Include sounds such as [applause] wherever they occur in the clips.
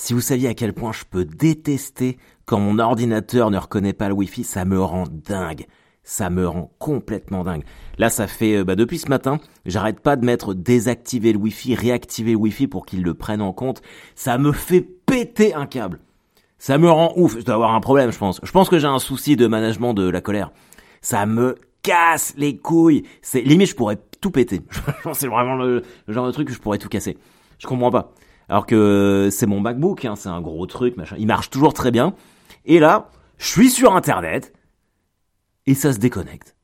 Si vous saviez à quel point je peux détester quand mon ordinateur ne reconnaît pas le Wi-Fi, ça me rend dingue. Ça me rend complètement dingue. Là, ça fait euh, bah, depuis ce matin, j'arrête pas de mettre désactiver le Wi-Fi, réactiver le Wi-Fi pour qu'il le prenne en compte. Ça me fait péter un câble. Ça me rend ouf. Je dois avoir un problème, je pense. Je pense que j'ai un souci de management de la colère. Ça me casse les couilles. C'est limite, je pourrais tout péter. [laughs] c'est vraiment le, genre de truc que je pourrais tout casser. Je comprends pas. Alors que c'est mon MacBook, hein, c'est un gros truc, machin. Il marche toujours très bien. Et là, je suis sur Internet et ça se déconnecte.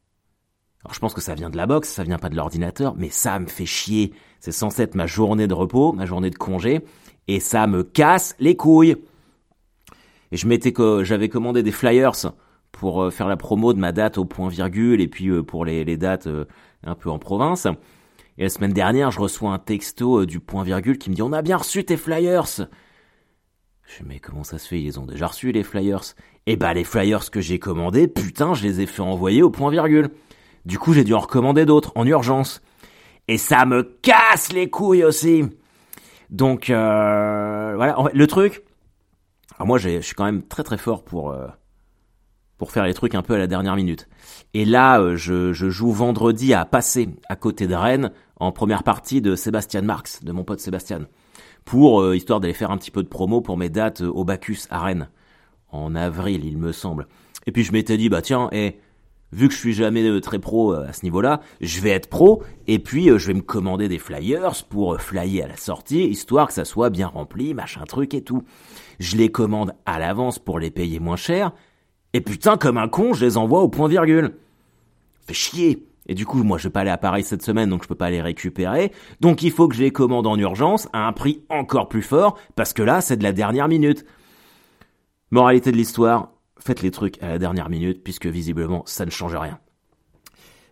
Alors je pense que ça vient de la box, ça vient pas de l'ordinateur, mais ça me fait chier. C'est censé être ma journée de repos, ma journée de congé, et ça me casse les couilles. Et je m'étais j'avais commandé des flyers pour euh, faire la promo de ma date au point virgule et puis euh, pour les, les dates euh, un peu en province. Et la semaine dernière, je reçois un texto du point virgule qui me dit on a bien reçu tes flyers. Je me mais comment ça se fait? Ils ont déjà reçu les flyers. Eh bah les flyers que j'ai commandés, putain, je les ai fait envoyer au point virgule. Du coup, j'ai dû en recommander d'autres en urgence. Et ça me casse les couilles aussi. Donc euh, voilà, le truc. Alors moi, je suis quand même très très fort pour euh, pour faire les trucs un peu à la dernière minute. Et là, euh, je, je joue vendredi à passer à côté de Rennes en première partie de Sébastien Marx, de mon pote Sébastien, pour euh, histoire d'aller faire un petit peu de promo pour mes dates au Bacchus à Rennes en avril, il me semble. Et puis je m'étais dit bah tiens, et vu que je suis jamais très pro à ce niveau-là, je vais être pro et puis je vais me commander des flyers pour flyer à la sortie, histoire que ça soit bien rempli, machin truc et tout. Je les commande à l'avance pour les payer moins cher et putain, comme un con, je les envoie au point virgule. Fait chier. Et du coup, moi, je vais pas aller à Paris cette semaine, donc je peux pas les récupérer. Donc il faut que je les commande en urgence à un prix encore plus fort, parce que là, c'est de la dernière minute. Moralité de l'histoire, faites les trucs à la dernière minute, puisque visiblement, ça ne change rien.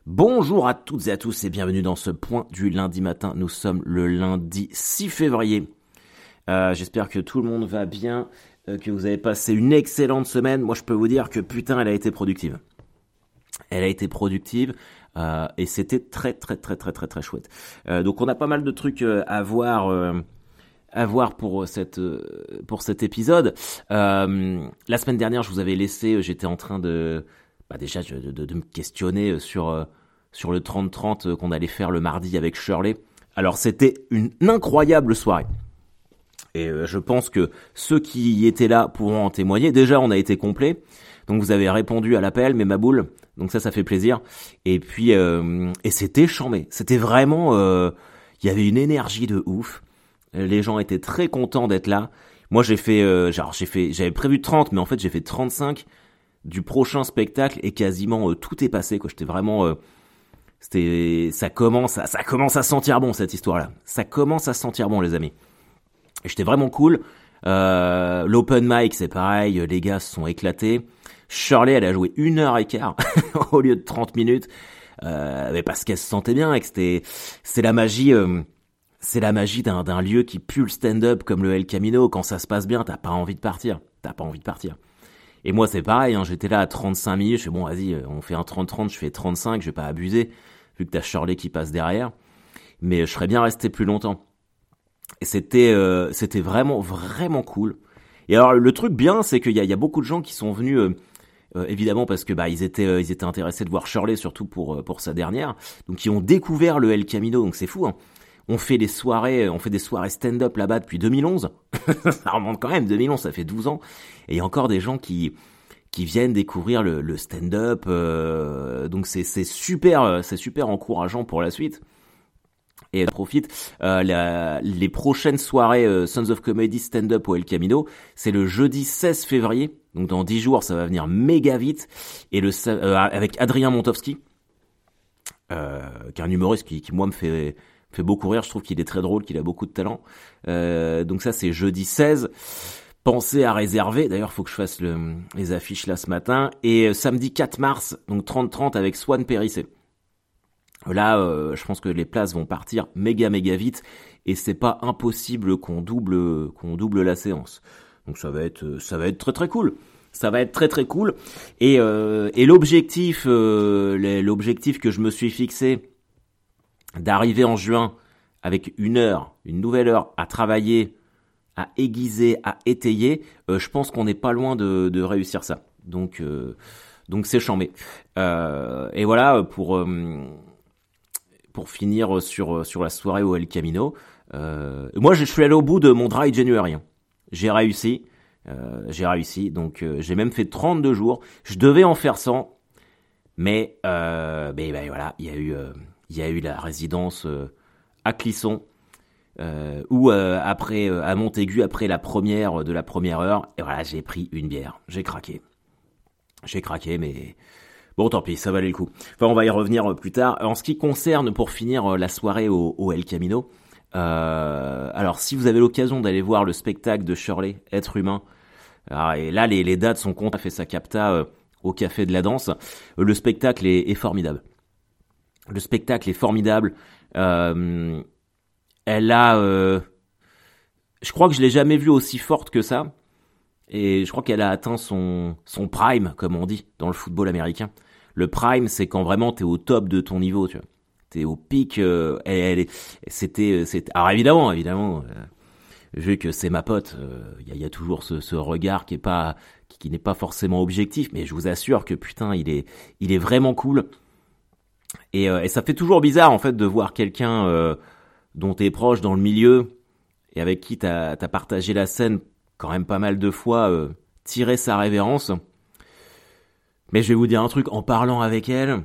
Bonjour à toutes et à tous et bienvenue dans ce point du lundi matin. Nous sommes le lundi 6 février. Euh, J'espère que tout le monde va bien. Euh, que vous avez passé une excellente semaine. Moi, je peux vous dire que putain, elle a été productive. Elle a été productive euh, et c'était très très très très très très chouette. Euh, donc, on a pas mal de trucs euh, à voir. Euh, à voir pour cette pour cet épisode. la semaine dernière, je vous avais laissé, j'étais en train de bah déjà de, de, de, me questionner sur sur le 30-30 qu'on allait faire le mardi avec Shirley. Alors c'était une incroyable soirée. Et euh, je pense que ceux qui étaient là pourront en témoigner. Déjà, on a été complet. Donc vous avez répondu à l'appel, mais ma boule. Donc ça, ça fait plaisir. Et puis, euh, et c'était chambé. C'était vraiment, euh, il y avait une énergie de ouf. Les gens étaient très contents d'être là. Moi, j'ai fait, euh, genre, j'ai fait, j'avais prévu 30, mais en fait, j'ai fait 35 du prochain spectacle et quasiment tout est passé. Quoi, j'étais vraiment, c'était, ça commence, à, ça commence à sentir bon cette histoire-là. Ça commence à sentir bon, les amis. J'étais vraiment cool. Euh, L'open mic, c'est pareil, les gars se sont éclatés. Shirley, elle a joué une heure et quart [laughs] au lieu de 30 minutes. Euh, mais parce qu'elle se sentait bien et que c'était, c'est la magie, euh, c'est la magie d'un, lieu qui pue le stand-up comme le El Camino. Quand ça se passe bien, t'as pas envie de partir. T'as pas envie de partir. Et moi, c'est pareil, hein, j'étais là à 35 minutes. Je fais bon, vas-y, on fait un 30-30, je fais 35, je vais pas abuser, vu que t'as Shirley qui passe derrière. Mais je serais bien resté plus longtemps. Et c'était euh, c'était vraiment vraiment cool. Et alors le truc bien, c'est qu'il y a, y a beaucoup de gens qui sont venus. Euh, euh, évidemment parce que bah ils étaient euh, ils étaient intéressés de voir Shirley surtout pour euh, pour sa dernière donc ils ont découvert le El Camino donc c'est fou hein. on fait des soirées on fait des soirées stand-up là-bas depuis 2011 [laughs] ça remonte quand même 2011 ça fait 12 ans et il y a encore des gens qui qui viennent découvrir le, le stand-up donc c'est c'est super c'est super encourageant pour la suite et profite euh, la, les prochaines soirées euh, Sons of Comedy stand-up au El Camino, c'est le jeudi 16 février, donc dans 10 jours, ça va venir méga vite, et le euh, avec Adrien Montowski, euh, qui est un humoriste qui, qui moi me fait fait beaucoup rire, je trouve qu'il est très drôle, qu'il a beaucoup de talent. Euh, donc ça c'est jeudi 16. Pensez à réserver, d'ailleurs faut que je fasse le, les affiches là ce matin, et euh, samedi 4 mars, donc 30-30 avec Swan Périssé. Là, euh, je pense que les places vont partir méga méga vite et c'est pas impossible qu'on double qu'on double la séance. Donc ça va être ça va être très très cool. Ça va être très très cool. Et, euh, et l'objectif euh, l'objectif que je me suis fixé d'arriver en juin avec une heure, une nouvelle heure à travailler à aiguiser, à étayer, je pense qu'on n'est pas loin de, de, réussir ça. Donc donc c'est chambé. et voilà pour pour finir sur sur la soirée au El Camino. moi je suis allé au bout de mon dry January. J'ai réussi. Euh, j'ai réussi, donc euh, j'ai même fait 32 jours. Je devais en faire 100, mais, euh, mais ben, voilà, il y a eu, y a eu la résidence à Clisson, ou après à Montaigu après la première de la première heure, et voilà, j'ai pris une bière, j'ai craqué, j'ai craqué, mais bon, tant pis, ça valait le coup. Enfin, on va y revenir plus tard. En ce qui concerne, pour finir la soirée au, au El Camino. alors, si vous avez l'occasion d'aller voir le spectacle de Shirley, Être humain, ah, et là, les, dates sont comptes. a fait sa capta euh, au Café de la Danse. Le spectacle est, formidable. Le spectacle est formidable. Euh, elle a... Euh, je crois que je l'ai jamais vue aussi forte que ça. Et je crois qu'elle a atteint son, son prime, comme on dit, dans le football américain. Le prime, c'est quand vraiment t'es au top de ton niveau, tu vois. T'es au pic. elle, elle, c'était, c'était. Alors évidemment, évidemment, vu que c'est ma pote, il euh, y, a, toujours ce, regard qui est pas qui, n'est pas forcément objectif, mais je vous assure que putain, il est il est vraiment cool. Et, euh, et ça fait toujours bizarre en fait de voir quelqu'un euh, dont t'es proche dans le milieu et avec qui t'as as partagé la scène quand même pas mal de fois tirer sa révérence. Mais je vais vous dire un truc en parlant avec elle.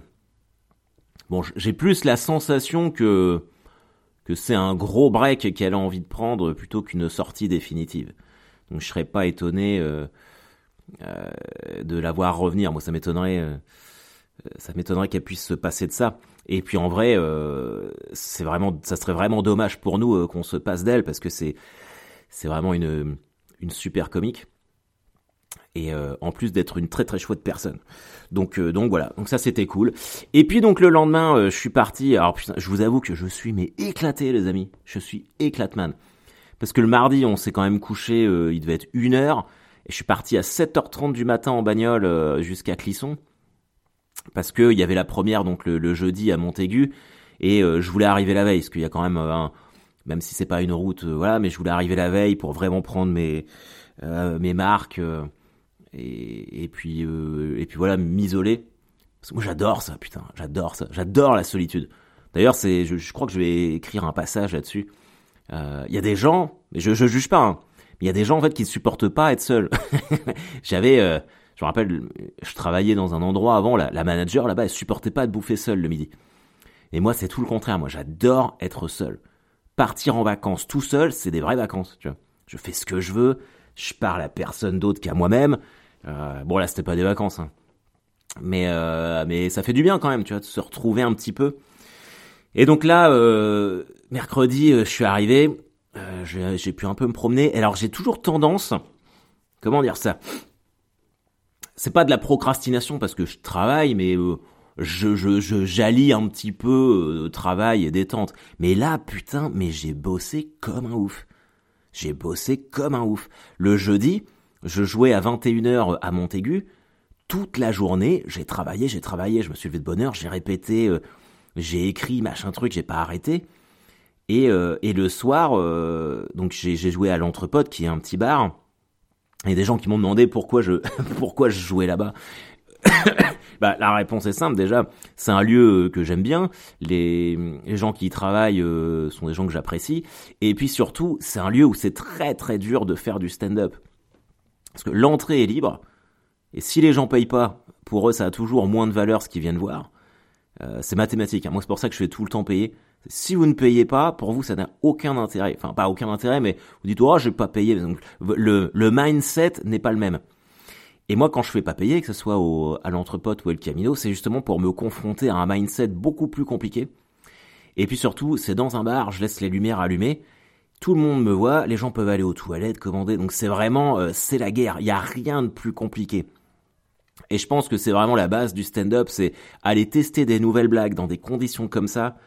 Bon, j'ai plus la sensation que que c'est un gros break qu'elle a envie de prendre plutôt qu'une sortie définitive. Donc je serais pas étonné euh, euh, de la voir revenir. Moi, ça m'étonnerait, euh, ça m'étonnerait qu'elle puisse se passer de ça. Et puis en vrai, c'est vraiment, ça serait vraiment dommage pour nous qu'on se passe d'elle parce que c'est, c'est vraiment une, une super comique et euh, en plus d'être une très très chouette personne. Donc euh, donc voilà, donc ça c'était cool. Et puis donc le lendemain, euh, je suis parti. Alors putain, je vous avoue que je suis mais éclaté les amis. Je suis éclatman. Parce que le mardi, on s'est quand même couché, il devait être une heure. Et je suis parti à 7h30 du matin en bagnole jusqu'à Clisson. Parce que il y avait la première donc le, jeudi à Montaigu. Et je voulais arriver la veille, parce qu'il y a quand même un, même si c'est pas une route, voilà, mais je voulais arriver la veille pour vraiment prendre mes mes marques et, et puis euh, et puis voilà m'isoler. Parce que moi j'adore ça putain j'adore ça j'adore la solitude. D'ailleurs c'est je, je, crois que je vais écrire un passage là-dessus. Euh, il y a des gens mais je je juge pas hein, mais il y a des gens en fait qui ne supportent pas être seuls. [laughs] J'avais euh, je me rappelle je travaillais dans un endroit avant la, la manager là-bas elle supportait pas de bouffer seule le midi. Et moi c'est tout le contraire moi j'adore être seul partir en vacances tout seul c'est des vraies vacances tu vois je fais ce que je veux je parle à personne d'autre qu'à moi-même euh, bon là c'était pas des vacances, hein. mais euh, mais ça fait du bien quand même, tu vois, de se retrouver un petit peu. Et donc là, euh, mercredi, je suis arrivé, j'ai pu un peu me promener. Alors j'ai toujours tendance, comment dire ça? C'est pas de la procrastination parce que je travaille, mais je, je, je j'allie un petit peu travail et détente. Mais là, putain, mais j'ai bossé comme un ouf. J'ai bossé comme un ouf. Le jeudi, je jouais à 21h à Montaigu. Toute la journée, j'ai travaillé, j'ai travaillé, je me suis levé de bonne heure, j'ai répété, euh, j'ai écrit, machin truc, j'ai pas arrêté. Et, euh, et le soir, euh, donc j'ai joué à l'Entrepote, qui est un petit bar. Il y a des gens qui m'ont demandé pourquoi je, [laughs] pourquoi je jouais là-bas. Bah, la réponse est simple déjà, c'est un lieu que j'aime bien, les, gens qui y travaillent sont des gens que j'apprécie, et puis surtout, c'est un lieu où c'est très très dur de faire du stand-up. Parce que l'entrée est libre, et si les gens payent pas, pour eux ça a toujours moins de valeur ce qu'ils viennent voir. Euh, c'est mathématique. Hein. Moi c'est pour ça que je fais tout le temps payer. Si vous ne payez pas, pour vous ça n'a aucun intérêt. Enfin pas aucun intérêt, mais vous dites oh je vais pas payer. Le mindset n'est pas le même. Et moi quand je fais pas payer, que ce soit au, à l'entrepote ou au Camino, c'est justement pour me confronter à un mindset beaucoup plus compliqué. Et puis surtout, c'est dans un bar, je laisse les lumières allumées tout le monde me voit, les gens peuvent aller aux toilettes, commander, donc c'est vraiment, euh, c'est la guerre, il n'y a rien de plus compliqué. Et je pense que c'est vraiment la base du stand-up, c'est aller tester des nouvelles blagues dans des conditions comme ça.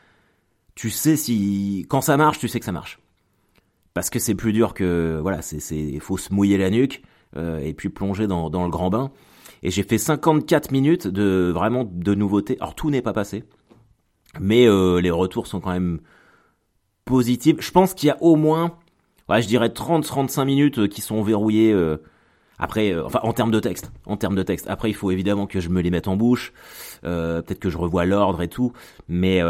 Tu sais si, quand ça marche, tu sais que ça marche. Parce que c'est plus dur que, voilà, c'est, c'est, faut se mouiller la nuque, et puis plonger dans, dans le grand bain. Et j'ai fait 54 minutes de, vraiment, de nouveautés. Alors tout n'est pas passé. Mais euh, les retours sont quand même positive. Je pense qu'il y a au moins je dirais 30-35 minutes qui sont verrouillées. après, enfin, en termes de texte, en termes de texte. Après, il faut évidemment que je me les mette en bouche. Peut-être que je revois l'ordre et tout, mais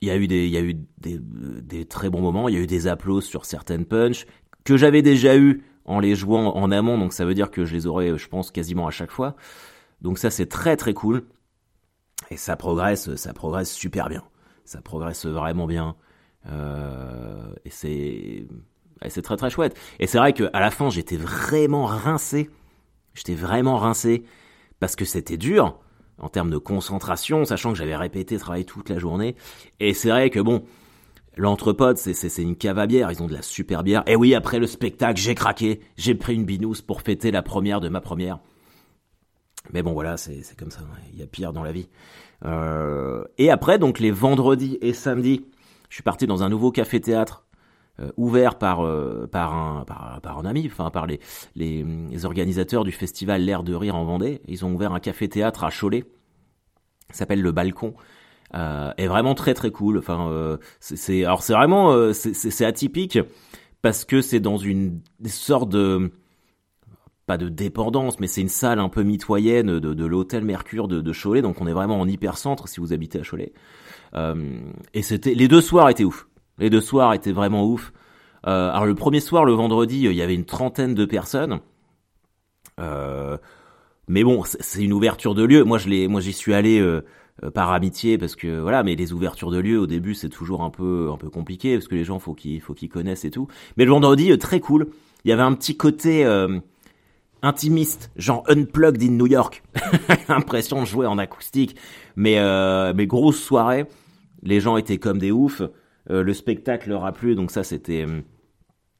il y a eu des, il y a eu des, très bons moments. Il y a eu des applauses sur certaines punches que j'avais déjà eu en les jouant en amont, donc ça veut dire que je les aurais, je pense, quasiment à chaque fois. Donc ça, c'est très très cool. Et ça progresse, ça progresse super bien. Ça progresse vraiment bien. Euh, et c'est, c'est très très chouette. Et c'est vrai qu'à la fin, j'étais vraiment rincé. J'étais vraiment rincé parce que c'était dur en termes de concentration, sachant que j'avais répété travailler toute la journée. Et c'est vrai que bon, l'entrepôt, c'est, une cave à bière, ils ont de la super bière. Et oui, après le spectacle, j'ai craqué, j'ai pris une binousse pour fêter la première de ma première. Mais bon, voilà, c'est, comme ça, il y a pire dans la vie. Euh, et après, donc les vendredis et samedis, je suis parti dans un nouveau café-théâtre euh, ouvert par euh, par un par, un ami, enfin par les, les, les organisateurs du festival L'air de rire en Vendée. Ils ont ouvert un café théâtre à Cholet, s'appelle le Balcon. Euh, est vraiment très très cool. Enfin, euh, c'est alors c'est vraiment euh, c'est atypique parce que c'est dans une sorte de pas de dépendance, mais c'est une salle un peu mitoyenne de, de l'hôtel Mercure de, de, Cholet, donc on est vraiment en hypercentre si vous habitez à Cholet. Euh, et c'était les deux soirs étaient ouf. Les deux soirs étaient vraiment ouf. Euh, alors le premier soir, le vendredi, il y avait une trentaine de personnes. Euh, mais bon, c'est une ouverture de lieu. Moi, je l'ai, moi, j'y suis allé euh, par amitié parce que voilà. Mais les ouvertures de lieu au début, c'est toujours un peu, un peu compliqué parce que les gens, faut qu'ils, faut qu'ils connaissent et tout. Mais le vendredi, très cool. Il y avait un petit côté intimiste, genre unplugged in New York. [laughs] Impression de jouer en acoustique, mais mais grosse soirée. Les gens étaient comme des oufs. Euh, le spectacle leur a plu, donc ça c'était euh,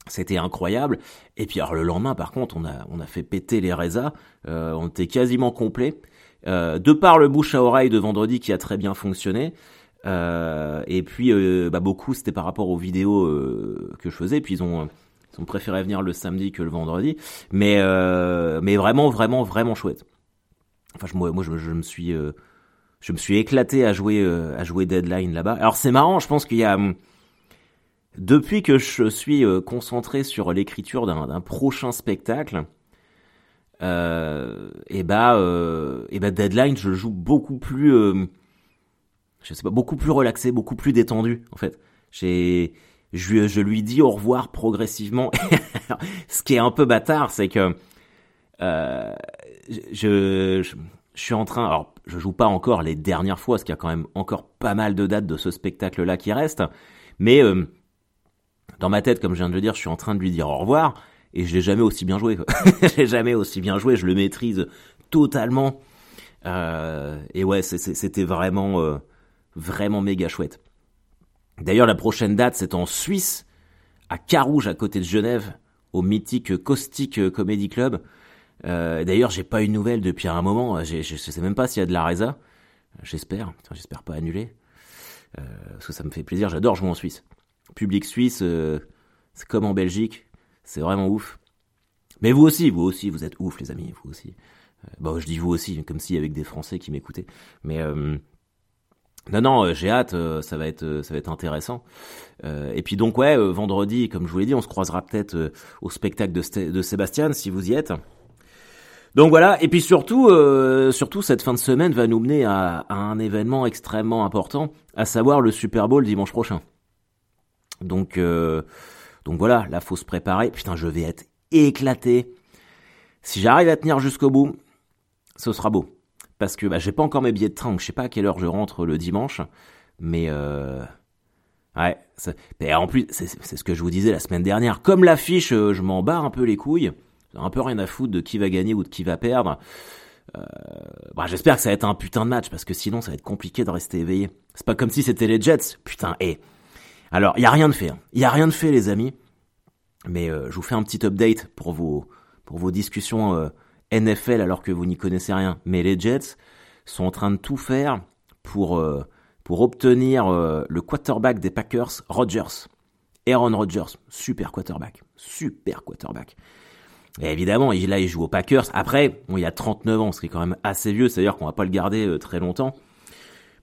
c'était incroyable. Et puis alors le lendemain, par contre, on a on a fait péter les résas. Euh, on était quasiment complet. De par le bouche à oreille de vendredi qui a très bien fonctionné. et puis bah, beaucoup c'était par rapport aux vidéos que je faisais. Puis ils ont ils ont préféré venir le samedi que le vendredi. Mais mais vraiment vraiment vraiment chouette. Enfin moi moi je, je me suis je me suis éclaté à jouer euh, à jouer Deadline là-bas. Alors c'est marrant, je pense qu'il y a depuis que je suis euh, concentré sur l'écriture d'un prochain spectacle, euh, et bah euh, et bah Deadline, je joue beaucoup plus, euh, je sais pas, beaucoup plus relaxé, beaucoup plus détendu en fait. J'ai je, je lui dis au revoir progressivement. [laughs] Ce qui est un peu bâtard, c'est que euh, je, je, je suis en train, alors je joue pas encore les dernières fois, parce qu'il y a quand même encore pas mal de dates de ce spectacle-là qui restent, mais euh, dans ma tête, comme je viens de le dire, je suis en train de lui dire au revoir, et je l'ai jamais aussi bien joué. [laughs] je l'ai jamais aussi bien joué, je le maîtrise totalement. Euh, et ouais, c'était vraiment, euh, vraiment méga chouette. D'ailleurs, la prochaine date, c'est en Suisse, à Carouge, à côté de Genève, au mythique Caustic Comedy Club. Euh, D'ailleurs, j'ai pas eu de nouvelles depuis un moment. Je sais même pas s'il y a de la Reza. J'espère. J'espère pas annuler. Euh, parce que ça me fait plaisir. J'adore jouer en Suisse. Public suisse, euh, c'est comme en Belgique. C'est vraiment ouf. Mais vous aussi, vous aussi, vous êtes ouf, les amis. Vous aussi. Euh, bon, je dis vous aussi, comme s'il y avait des Français qui m'écoutaient. Mais euh, non, non, j'ai hâte. ça va être, ça va être intéressant. et puis donc ouais, vendredi, comme je vous l'ai dit, on se croisera peut-être au spectacle de, de Sébastien si vous y êtes. Donc voilà, et puis surtout, euh, surtout cette fin de semaine va nous mener à, un événement extrêmement important, à savoir le Super Bowl dimanche prochain. Donc, euh, donc voilà, là faut se préparer. Putain, je vais être éclaté. Si j'arrive à tenir jusqu'au bout, ce sera beau. Parce que bah, j'ai pas encore mes billets de train, donc je sais pas à quelle heure je rentre le dimanche, mais euh, ouais. en plus, c'est ce que je vous disais la semaine dernière. Comme l'affiche, euh, je m'en bats un peu les couilles un peu rien à foutre de qui va gagner ou de qui va perdre. Euh, bah, j'espère que ça va être un putain de match parce que sinon ça va être compliqué de rester éveillé. C'est pas comme si c'était les Jets. Putain, et alors il y a rien de fait. Hein. Il y a rien de fait les amis. Mais euh, je vous fais un petit update pour vos pour vos discussions euh, NFL alors que vous n'y connaissez rien. Mais les Jets sont en train de tout faire pour pour obtenir le quarterback des Packers, Rodgers. Aaron Rodgers, super quarterback, super quarterback. Et évidemment, il, là, il joue aux Packers. Après, bon, il a 39 ans, ce qui est quand même assez vieux, c'est-à-dire qu'on va pas le garder euh, très longtemps.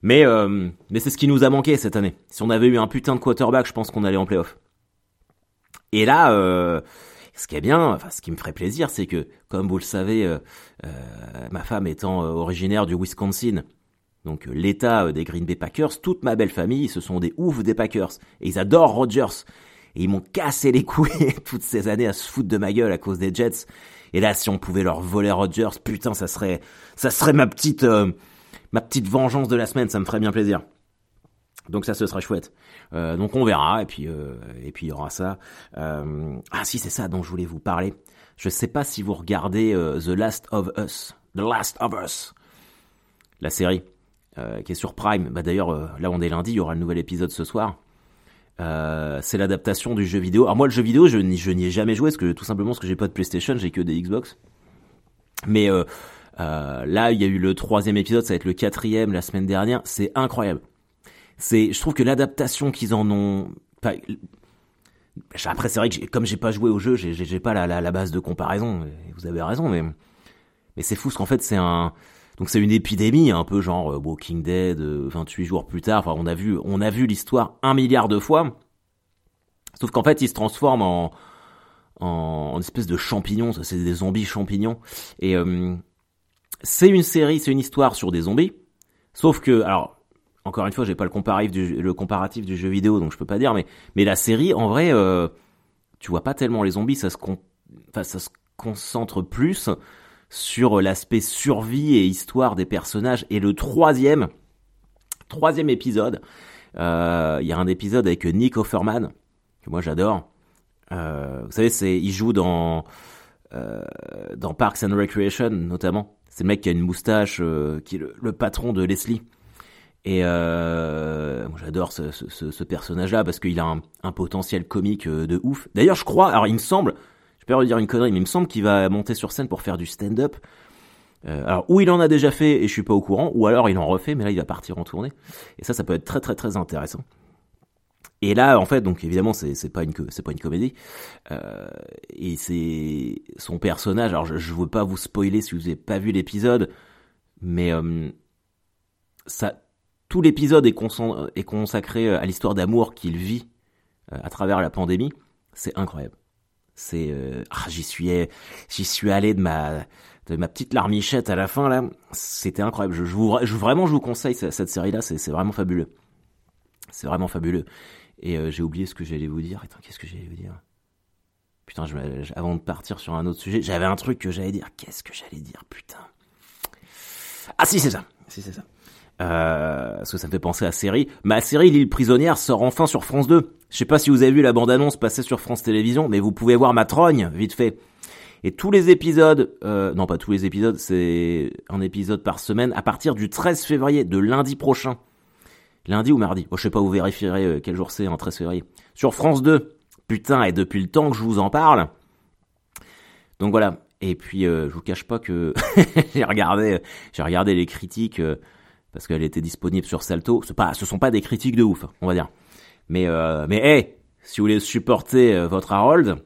Mais, euh, mais c'est ce qui nous a manqué cette année. Si on avait eu un putain de quarterback, je pense qu'on allait en playoff. Et là, euh, ce qui est bien, enfin ce qui me ferait plaisir, c'est que, comme vous le savez, euh, euh, ma femme étant originaire du Wisconsin, donc l'État des Green Bay Packers, toute ma belle famille, ce sont des oufs des Packers. Et ils adorent Rodgers. Et ils m'ont cassé les couilles [laughs] toutes ces années à se foutre de ma gueule à cause des Jets. Et là, si on pouvait leur voler Rodgers, putain, ça serait, ça serait ma petite, ma petite vengeance de la semaine. Ça me ferait bien plaisir. Donc ça, ce sera chouette. Euh, donc on verra et puis euh, et puis il y aura ça. Euh, ah si, c'est ça dont je voulais vous parler. Je sais pas si vous regardez The Last of Us, The Last of Us, la série qui est sur Prime. Bah d'ailleurs là on est lundi, il y aura le nouvel épisode ce soir. c'est l'adaptation du jeu vidéo. Alors moi le jeu vidéo je n'y ai jamais joué parce que tout simplement parce que j'ai pas de PlayStation, j'ai que des Xbox. Mais là il y a eu le troisième épisode, ça va être le quatrième la semaine dernière. C'est incroyable c'est, je trouve que l'adaptation qu'ils en ont, après c'est vrai que comme j'ai pas joué au jeu, j'ai pas la, la, base de comparaison. vous avez raison, mais mais c'est fou parce qu'en fait c'est un donc c'est une épidémie un peu genre euh, Walking Dead 28 euh, jours plus tard. Enfin on a vu on a vu l'histoire un milliard de fois. Sauf qu'en fait il se transforme en en, espèce de champignons. C'est des zombies champignons et euh, c'est une série, c'est une histoire sur des zombies. Sauf que alors encore une fois, j'ai pas le comparatif du jeu vidéo, donc je peux pas dire, mais mais la série, en vrai, euh, tu vois pas tellement les zombies, ça se ça se concentre plus sur l'aspect survie et histoire des personnages. Et le troisième, troisième épisode, euh, il y a un épisode avec Nick Offerman que moi j'adore. Euh, vous savez, c'est il joue dans dans Parks and Recreation notamment. C'est le mec qui a une moustache, qui est le patron de Leslie. Et euh, j'adore ce, personnage-là parce qu'il a un, potentiel comique euh, de ouf. D'ailleurs, je crois, alors il me semble, je peux redire une connerie, mais il me semble qu'il va monter sur scène pour faire du stand-up. Euh, alors, ou il en a déjà fait et je suis pas au courant, ou alors il en refait, mais là il va partir en tournée. Et ça, ça peut être très très très intéressant. Et là, en fait, donc évidemment, c'est pas une c'est pas une comédie. Euh, et c'est son personnage. Alors, je, je veux pas vous spoiler si vous avez pas vu l'épisode, mais euh, ça tout l'épisode est, consacré euh, à l'histoire d'amour qu'il vit euh, à travers la pandémie. C'est incroyable. C'est euh, ah, j'y suis j'y suis allé de ma de ma petite larmichette à la fin là. C'était incroyable. Je, vous, je, vraiment je vous conseille cette, série là. C'est vraiment fabuleux. C'est vraiment fabuleux. Et j'ai oublié ce que j'allais vous dire. Attends, qu'est-ce que j'allais vous dire? Putain, je, avant de partir sur un autre sujet, j'avais un truc que j'allais dire. Qu'est-ce que j'allais dire, putain? Ah si, c'est ça. Si, c'est ça. Euh, parce que ça me fait penser à la série. Ma série L'île prisonnière sort enfin sur France 2. Je sais pas si vous avez vu la bande-annonce passer sur France Télévisions, mais vous pouvez voir ma trogne, vite fait. Et tous les épisodes, euh, non pas tous les épisodes, c'est un épisode par semaine à partir du 13 février, de lundi prochain. Lundi ou mardi Je sais pas, vous vérifierez euh, quel jour c'est, en 13 février. Sur France 2. Putain, et depuis le temps que je vous en parle. Donc voilà. Et puis, euh, je vous cache pas que [laughs] j'ai regardé, j'ai regardé les critiques parce qu'elle était disponible sur Salto. Ce pas, ce sont pas des critiques de ouf, on va dire. Mais euh, mais hey, si vous voulez supporter euh, votre Harold,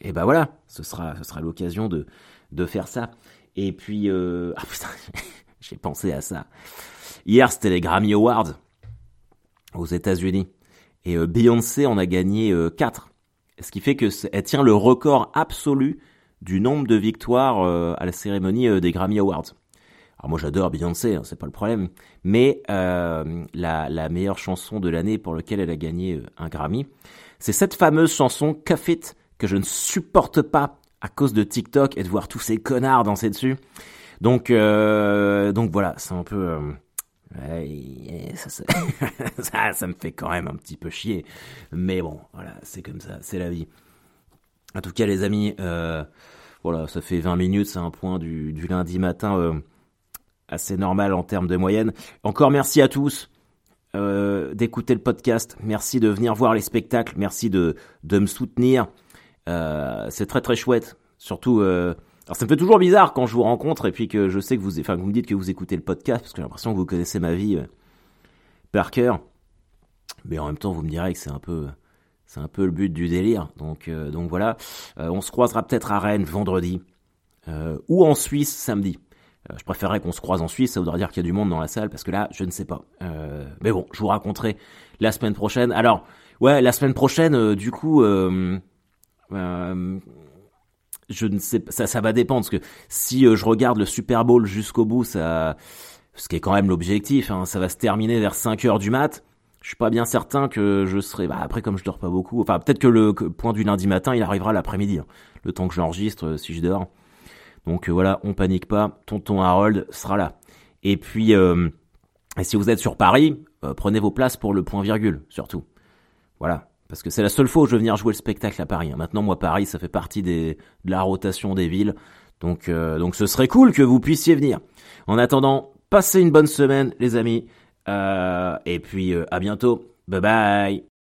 et eh ben voilà, ce sera ce sera l'occasion de de faire ça. Et puis euh, ah putain, [laughs] j'ai pensé à ça. Hier, c'était les Grammy Awards aux États-Unis et euh, Beyoncé en a gagné 4. Ce qui fait que elle tient le record absolu du nombre de victoires à la cérémonie des Grammy Awards. Alors moi j'adore Beyoncé, hein, c'est pas le problème, mais euh, la, la, meilleure chanson de l'année pour laquelle elle a gagné euh, un Grammy, c'est cette fameuse chanson Cuff It que je ne supporte pas à cause de TikTok et de voir tous ces connards danser dessus. Donc euh, donc voilà, c'est un peu euh, [laughs] ça, ça, me fait quand même un petit peu chier, mais bon voilà, c'est comme ça, c'est la vie. En tout cas les amis, euh, voilà, ça fait 20 minutes, c'est un point du, lundi matin assez normal en termes de moyenne. Encore merci à tous euh, d'écouter le podcast. Merci de venir voir les spectacles. Merci de, de me soutenir. Euh, c'est très très chouette. Surtout, euh, alors ça me fait toujours bizarre quand je vous rencontre et puis que je sais que vous, enfin, vous me dites que vous écoutez le podcast parce que j'ai l'impression que vous connaissez ma vie euh, par cœur. Mais en même temps, vous me direz que c'est un peu, c'est un peu le but du délire. Donc, euh, donc voilà. on se croisera peut-être à Rennes vendredi ou en Suisse samedi. Euh, je préférerais qu'on se croise en Suisse, ça voudrait dire qu'il y a du monde dans la salle, parce que là, je ne sais pas. Euh, mais bon, je vous raconterai la semaine prochaine. Alors, ouais, la semaine prochaine, euh, du coup, Euh, je ne sais ça, ça va dépendre parce que si euh, je regarde le Super Bowl jusqu'au bout, ça, ce qui est quand même l'objectif, hein, ça va se terminer vers 5 heures du mat. Je suis pas bien certain que je serai. Bah après, comme je dors pas beaucoup, enfin peut-être que le point du lundi matin, il arrivera l'après-midi, hein, le temps que j'enregistre, euh, si je dors. Donc euh, voilà, on panique pas. Tonton Harold sera là. Et puis, euh, si vous êtes sur Paris, prenez vos places pour le point virgule, surtout. Voilà, parce que c'est la seule fois où je vais venir jouer le spectacle à Paris. Hein. Maintenant, moi, Paris, ça fait partie de la rotation des villes. Donc, euh, donc ce serait cool que vous puissiez venir. En attendant, passez une bonne semaine, les amis. Euh, et puis, euh, à bientôt. Bye bye.